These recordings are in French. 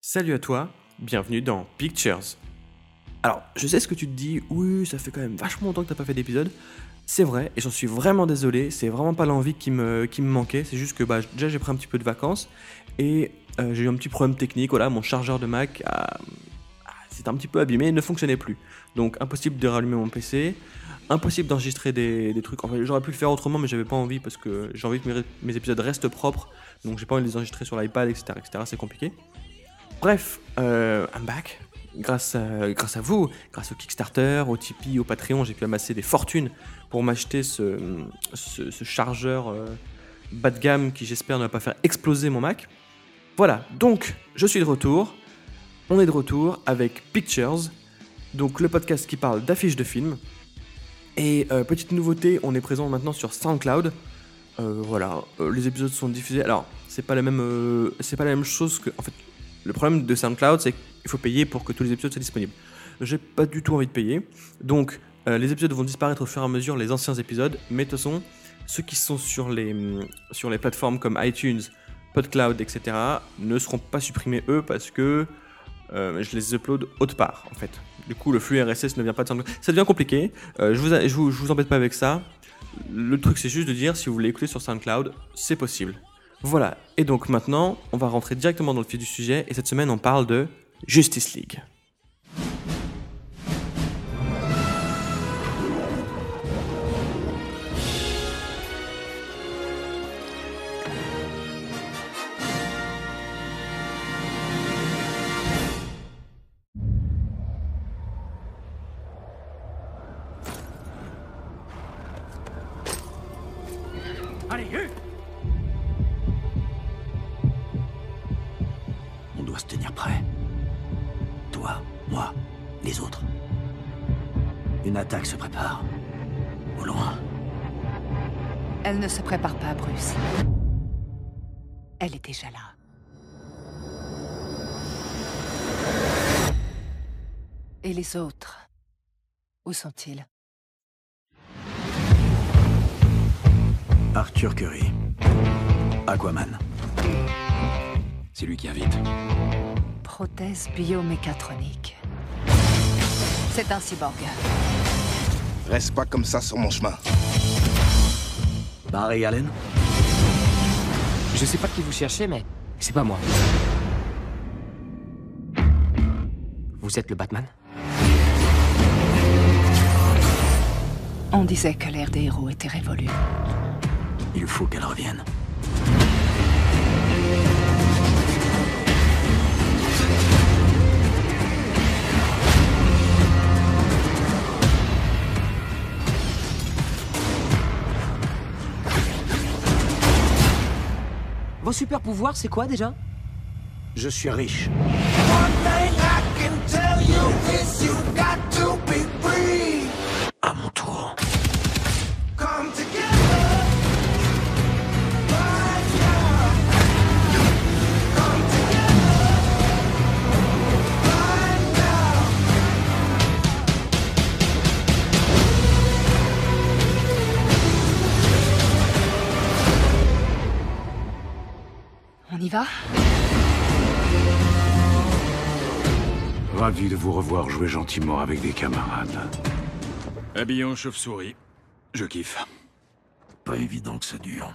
Salut à toi, bienvenue dans Pictures. Alors, je sais ce que tu te dis, oui, ça fait quand même vachement longtemps que t'as pas fait d'épisode. C'est vrai, et j'en suis vraiment désolé, c'est vraiment pas l'envie qui me, manquait, c'est juste que bah, déjà j'ai pris un petit peu de vacances, et euh, j'ai eu un petit problème technique, voilà, mon chargeur de Mac a- un petit peu abîmé, il ne fonctionnait plus. Donc impossible de rallumer mon PC, impossible d'enregistrer des, trucs, en j'aurais pu le faire autrement, mais j'avais pas envie, parce que j'ai envie que mes, mes épisodes restent propres, donc j'ai pas envie de les enregistrer sur l'iPad, etc., etc., c'est compliqué. Bref, euh, I'm back. Grâce à, grâce à vous, grâce au Kickstarter, au Tipeee, au Patreon, j'ai pu amasser des fortunes pour m'acheter ce, ce, chargeur euh, bas de gamme qui j'espère ne va pas faire exploser mon Mac. Voilà, donc je suis de retour. On est de retour avec Pictures, donc le podcast qui parle d'affiches de films. Et euh, petite nouveauté, on est présent maintenant sur SoundCloud. Euh, voilà, les épisodes sont diffusés. Alors, c'est pas la même, c'est pas la même chose que, en fait, le problème de SoundCloud, c'est qu'il faut payer pour que tous les épisodes soient disponibles. J'ai pas du tout envie de payer. Donc, euh, les épisodes vont disparaître au fur et à mesure, les anciens épisodes. Mais de toute façon, ceux qui sont sur les, hum, sur les plateformes comme iTunes, PodCloud, etc., ne seront pas supprimés eux parce que euh, je les upload autre part, en fait. Du coup, le flux RSS ne vient pas de SoundCloud. Ça devient compliqué. Euh, je, je, vous, je vous embête pas avec ça. Le truc, c'est juste de dire si vous voulez écouter sur SoundCloud, c'est possible. Voilà, et donc maintenant, on va rentrer directement dans le vif du sujet, et cette semaine, on parle de Justice League. Une attaque se prépare. Au loin. Elle ne se prépare pas, Bruce. Elle est déjà là. Et les autres? Où sont-ils? Arthur Curry. Aquaman. C'est lui qui invite. Prothèse biomécatronique. C'est un cyborg. Reste pas comme ça sur mon chemin. Barry Allen Je sais pas qui vous cherchez, mais c'est pas moi. Vous êtes le Batman? On disait que l'ère des héros était révolue. Il faut qu'elle revienne. Super pouvoirs, c'est quoi déjà? Je suis riche. Ravi de vous revoir jouer gentiment avec des camarades. Habillé en chauve-souris. Je kiffe. Pas évident que ça dure.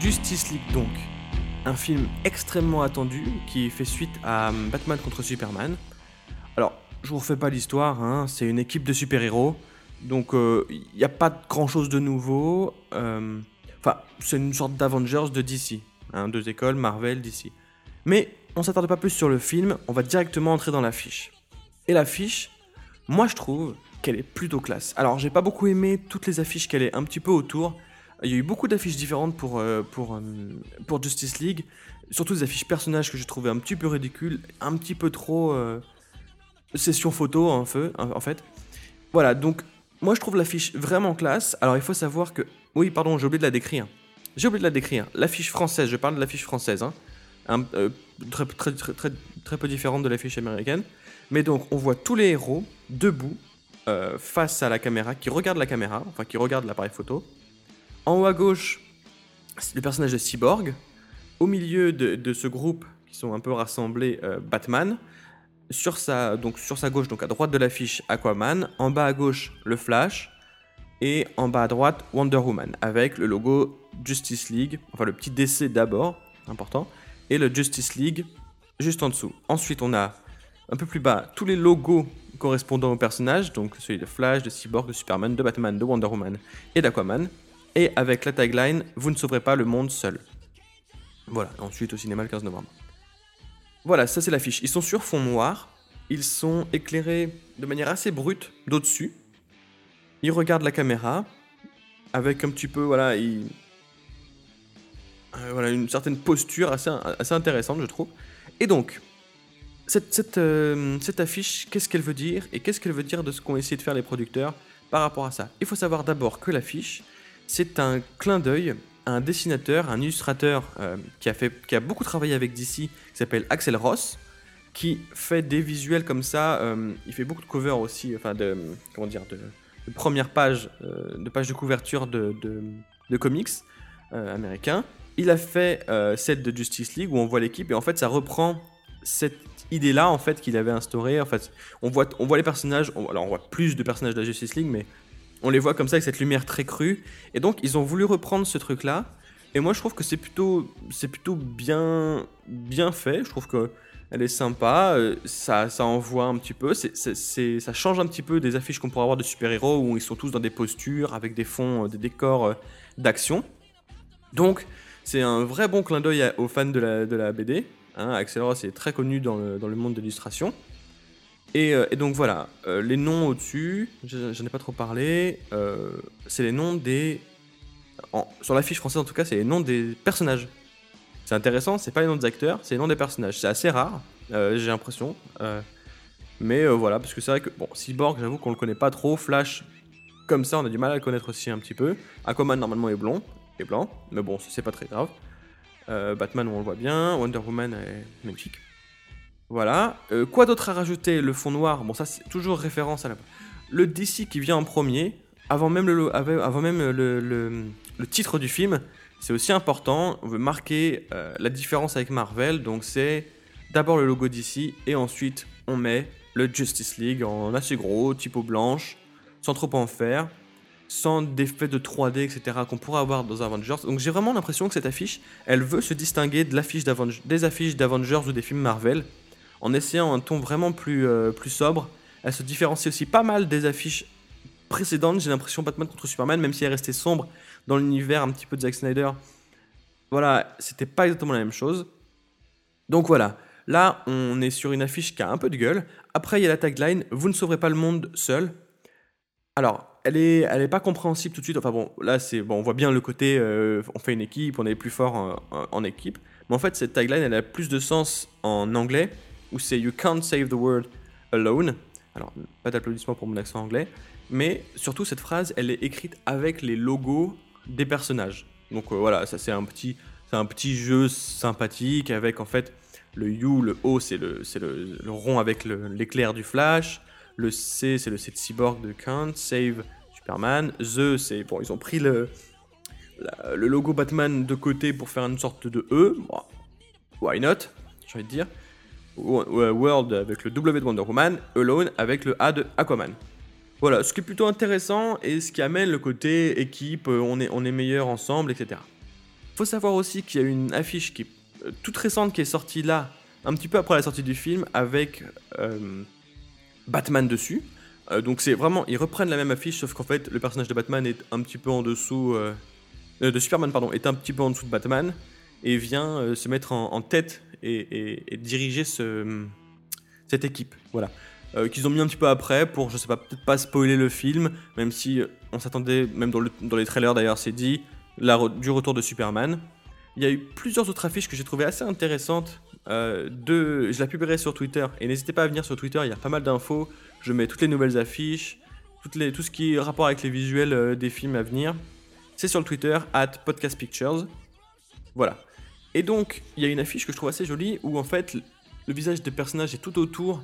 Justice League donc, un film extrêmement attendu qui fait suite à hum, Batman contre Superman. Alors, je vous refais pas l'histoire, hein, c'est une équipe de super-héros, donc il n'y a pas grand chose de nouveau. euh, Enfin, c'est une sorte d'Avengers de DC, hein, deux écoles, Marvel, DC. Mais on s'attarde pas plus sur le film, on va directement entrer dans l'affiche. Et l'affiche, moi je trouve qu'elle est plutôt classe. Alors j'ai pas beaucoup aimé toutes les affiches qu'elle est un petit peu autour. Il y a eu beaucoup d'affiches différentes pour, euh, pour, euh, pour Justice League. Surtout des affiches personnages que j'ai trouvé un petit peu ridicules, un petit peu trop euh, session photo en, feu, en fait. Voilà, donc moi je trouve l'affiche vraiment classe. Alors il faut savoir que... Oui, pardon, j'ai oublié de la décrire. J'ai oublié de la décrire. L'affiche française, je parle de l'affiche française. Hein. Euh, très, peu différente de l'affiche américaine. Mais donc, on voit tous les héros debout euh, face à la caméra, qui regarde la caméra, enfin qui regarde l'appareil photo. En haut à gauche, le personnage de Cyborg. Au milieu de, de ce groupe, qui sont un peu rassemblés, euh, Batman. Sur sa, donc sur sa gauche, donc à droite de l'affiche, Aquaman. En bas à gauche, le Flash. Et en bas à droite, Wonder Woman, avec le logo Justice League, enfin le petit DC d'abord, important, et le Justice League juste en dessous. Ensuite, on a un peu plus bas tous les logos correspondant aux personnages, donc celui de Flash, de Cyborg, de Superman, de Batman, de Wonder Woman et d'Aquaman, et avec la tagline Vous ne sauverez pas le monde seul. Voilà, ensuite au cinéma le 15 novembre. Voilà, ça c'est l'affiche. Ils sont sur fond noir, ils sont éclairés de manière assez brute d'au-dessus. Ils regardent la caméra avec un petit peu, voilà, euh, une certaine posture assez, intéressante, je trouve. Et donc, cette, euh, cette affiche, qu'est-ce qu'elle veut dire et qu'est-ce qu'elle veut dire de ce qu'ont essayé de faire les producteurs par rapport à ça? Il faut savoir d'abord que l'affiche, c'est un clin d'œil un dessinateur, un illustrateur euh, qui, a fait, qui a beaucoup travaillé avec DC, qui s'appelle Axel Ross, qui fait des visuels comme ça. euh, il fait beaucoup de covers aussi, enfin de comment dire, de, de premières pages, euh, de de couverture de, de, de comics américains. Il a fait celle de Justice League où on voit l'équipe et en fait ça reprend cette idée-là en fait qu'il avait instaurée. En fait, on voit, on voit les personnages. on- alors on voit plus de personnages de la Justice League, mais on les voit comme ça avec cette lumière très crue. Et donc ils ont voulu reprendre ce truc-là. Et moi je trouve que c'est plutôt, c'est plutôt bien, bien fait. Je trouve que elle est sympa. euh, ça, ça envoie un petit peu. C'est, c'est- ça change un petit peu des affiches qu'on pourrait avoir de super-héros où ils sont tous dans des postures avec des fonds, euh, des décors euh, d'action. Donc c'est un vrai bon clin d'œil aux fans de la, de la BD. Hein, Axel est très connu dans le, dans le monde de l'illustration. Et, euh, et donc voilà, euh, les noms au-dessus, je- j'en ai pas trop parlé, euh, c'est les noms des... sur l'affiche française en tout cas, c'est les noms des personnages. C'est intéressant, c'est pas les noms des acteurs, c'est les noms des personnages. C'est assez rare, j'ai l'impression. mais voilà, parce que c'est vrai que, bon, Cyborg, j'avoue qu'on le connaît pas trop, Flash, comme ça, on a du mal à le connaître aussi un petit peu. Aquaman, normalement, est blond, est blanc, mais bon, c'est pas très grave. Batman, on le voit bien. Wonder Woman est magnifique. Voilà. Euh, quoi d'autre à rajouter Le fond noir, bon, ça c'est toujours référence à la. Le DC qui vient en premier, avant même le, titre du film, c'est aussi important. On veut marquer euh, la différence avec Marvel, donc c'est d'abord le logo DC et ensuite on met le Justice League en assez gros, typo blanche, sans trop en faire sans d'effets de 3D, etc., qu'on pourrait avoir dans Avengers. Donc j'ai vraiment l'impression que cette affiche, elle veut se distinguer de l'affiche des affiches d'Avengers ou des films Marvel, en essayant un ton vraiment plus, euh, plus sobre. Elle se différencie aussi pas mal des affiches précédentes, j'ai l'impression Batman contre Superman, même si elle restait sombre dans l'univers un petit peu de Zack Snyder. Voilà, c'était pas exactement la même chose. Donc voilà, là on est sur une affiche qui a un peu de gueule. Après il y a la tagline Vous ne sauverez pas le monde seul. Alors, elle est, elle est pas compréhensible tout de suite. Enfin bon, là c'est bon, on voit bien le côté, euh, on fait une équipe, on est plus fort en, équipe. Mais en fait, cette tagline, elle a plus de sens en anglais, où c'est You can't save the world alone. Alors, pas d'applaudissements pour mon accent anglais, mais surtout cette phrase, elle est écrite avec les logos des personnages. Donc euh, voilà, ça c'est un petit, un petit jeu sympathique avec en fait le U, le O, c'est le, le, rond avec l'éclair du flash. Le C, c'est le C de Cyborg de Kant. Save, Superman. The, c'est. Bon, ils ont pris le, le logo Batman de côté pour faire une sorte de E. Why not J'ai envie de dire. Wo- wo- World avec le W de Wonder Woman. Alone avec le A de Aquaman. Voilà, ce qui est plutôt intéressant et ce qui amène le côté équipe, euh, on est, on est meilleur ensemble, etc. Faut savoir aussi qu'il y a une affiche qui est euh, toute récente qui est sortie là, un petit peu après la sortie du film, avec euh, Batman dessus. Donc c'est vraiment, ils reprennent la même affiche, sauf qu'en fait le personnage de Batman est un petit peu en dessous, de Superman pardon, est un petit peu en dessous de Batman et vient se mettre en tête et, diriger ce, cette équipe. Voilà. Euh, qu'ils ont mis un petit peu après pour, je sais pas, peut-être pas spoiler le film, même si euh, on s'attendait, même dans, le- dans les trailers d'ailleurs, c'est dit, du retour de Superman. Il y a eu plusieurs autres affiches que j'ai trouvées assez intéressantes. Euh, je la publierai sur Twitter et n'hésitez pas à venir sur Twitter, il y a pas mal d'infos. Je mets toutes les nouvelles affiches, tout ce qui est rapport avec les visuels des films à venir. C'est sur le Twitter, at Podcast Pictures. Voilà. Et donc, il y a une affiche que je trouve assez jolie où en fait, le visage des personnages est tout autour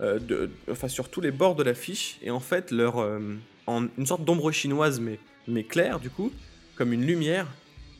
euh, de, enfin, sur tous les bords de l'affiche, et en fait, leur, euh, en une sorte d'ombre chinoise, mais, mais claire, du coup, comme une lumière,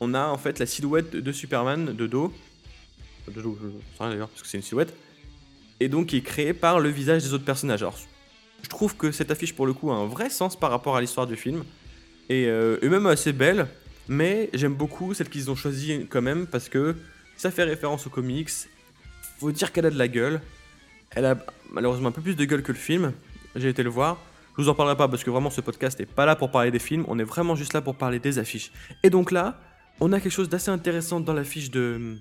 on a en fait la silhouette de, Superman de dos. De dos, je sais rien d'ailleurs, parce que c'est une silhouette. Et donc, qui est créée par le visage des autres personnages. Alors, je trouve que cette affiche, pour le coup, a un vrai sens par rapport à l'histoire du film. Et, euh, et même assez belle, mais j'aime beaucoup celle qu'ils ont choisie quand même, parce que ça fait référence aux comics. Faut dire qu'elle a de la gueule. Elle a malheureusement un peu plus de gueule que le film. J'ai été le voir. Je vous en parlerai pas parce que vraiment ce podcast n'est pas là pour parler des films, on est vraiment juste là pour parler des affiches. Et donc là, on a quelque chose d'assez intéressant dans l'affiche de,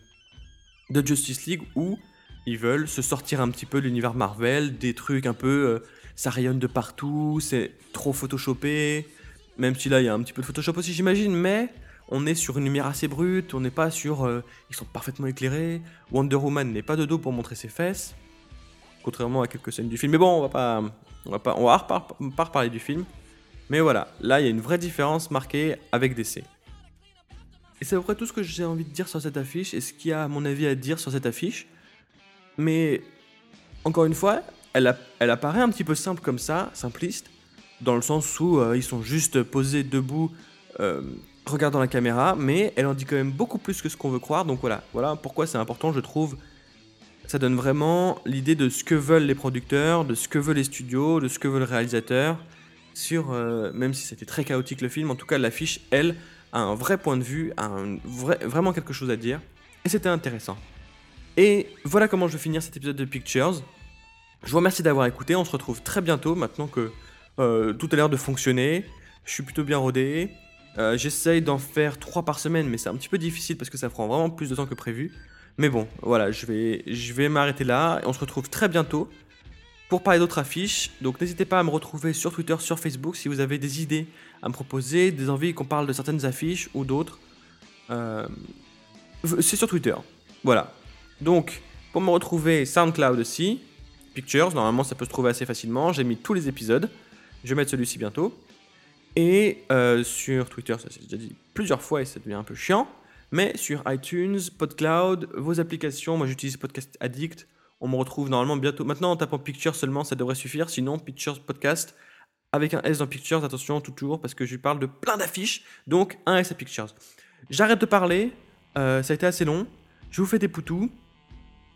Justice League où ils veulent se sortir un petit peu de l'univers Marvel, des trucs un peu. euh, ça rayonne de partout, c'est trop photoshopé. Même si là, il y a un petit peu de Photoshop aussi, j'imagine, mais on est sur une lumière assez brute, on n'est pas sur. euh, ils sont parfaitement éclairés. Wonder Woman n'est pas de dos pour montrer ses fesses, contrairement à quelques scènes du film. Mais bon, on va pas. On va pas, on va pas reparler du film. Mais voilà, là, il y a une vraie différence marquée avec DC. Et c'est à peu près tout ce que j'ai envie de dire sur cette affiche et ce qu'il y a, à mon avis, à dire sur cette affiche. Mais, encore une fois, elle apparaît un petit peu simple comme ça, simpliste, dans le sens où euh, ils sont juste posés debout, euh, regardant la caméra, mais elle en dit quand même beaucoup plus que ce qu'on veut croire. Donc voilà, voilà pourquoi c'est important, je trouve. Ça donne vraiment l'idée de ce que veulent les producteurs, de ce que veulent les studios, de ce que veut le réalisateur. Sur, euh, même si c'était très chaotique le film, en tout cas l'affiche, elle, a un vrai point de vue, a vraiment quelque chose à dire. Et c'était intéressant. Et voilà comment je vais finir cet épisode de Pictures. Je vous remercie d'avoir écouté. On se retrouve très bientôt maintenant que euh, tout a l'air de fonctionner. Je suis plutôt bien rodé. Euh, J'essaye d'en faire 3 par semaine, mais c'est un petit peu difficile parce que ça prend vraiment plus de temps que prévu. Mais bon, voilà, je vais, je vais m'arrêter là et on se retrouve très bientôt pour parler d'autres affiches. Donc n'hésitez pas à me retrouver sur Twitter, sur Facebook si vous avez des idées à me proposer, des envies qu'on parle de certaines affiches ou d'autres. Euh, c'est sur Twitter. Voilà. Donc, pour me retrouver, SoundCloud aussi. Pictures, normalement ça peut se trouver assez facilement. J'ai mis tous les épisodes. Je vais mettre celui-ci bientôt. Et euh, sur Twitter, ça c'est déjà dit plusieurs fois et ça devient un peu chiant. Mais sur iTunes, PodCloud, vos applications, moi j'utilise Podcast Addict. On me retrouve normalement bientôt. Maintenant en tapant Pictures seulement, ça devrait suffire. Sinon, Pictures Podcast avec un S dans Pictures, attention toujours parce que je parle de plein d'affiches. Donc un S à Pictures. J'arrête de parler. euh, ça a été assez long. Je vous fais des poutous.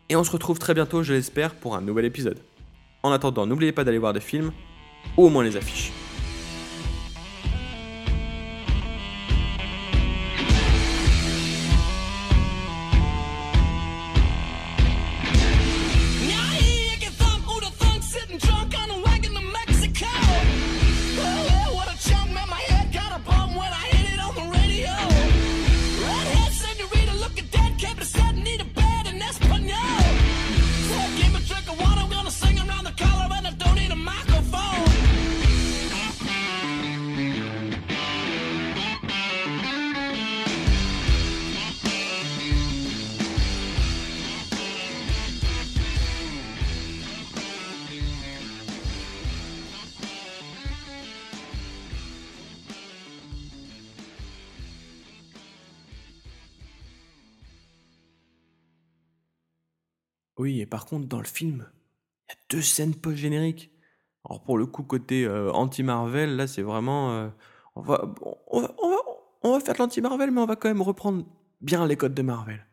Et on se retrouve très bientôt, je l'espère, pour un nouvel épisode. En attendant, n'oubliez pas d'aller voir des films, au moins les affiches. Oui, et par contre, dans le film, il y a deux scènes post-génériques. Alors pour le coup, côté euh, anti-Marvel, là, c'est vraiment... euh, on, va, on, va, faire de l'anti-Marvel, mais on va quand même reprendre bien les codes de Marvel.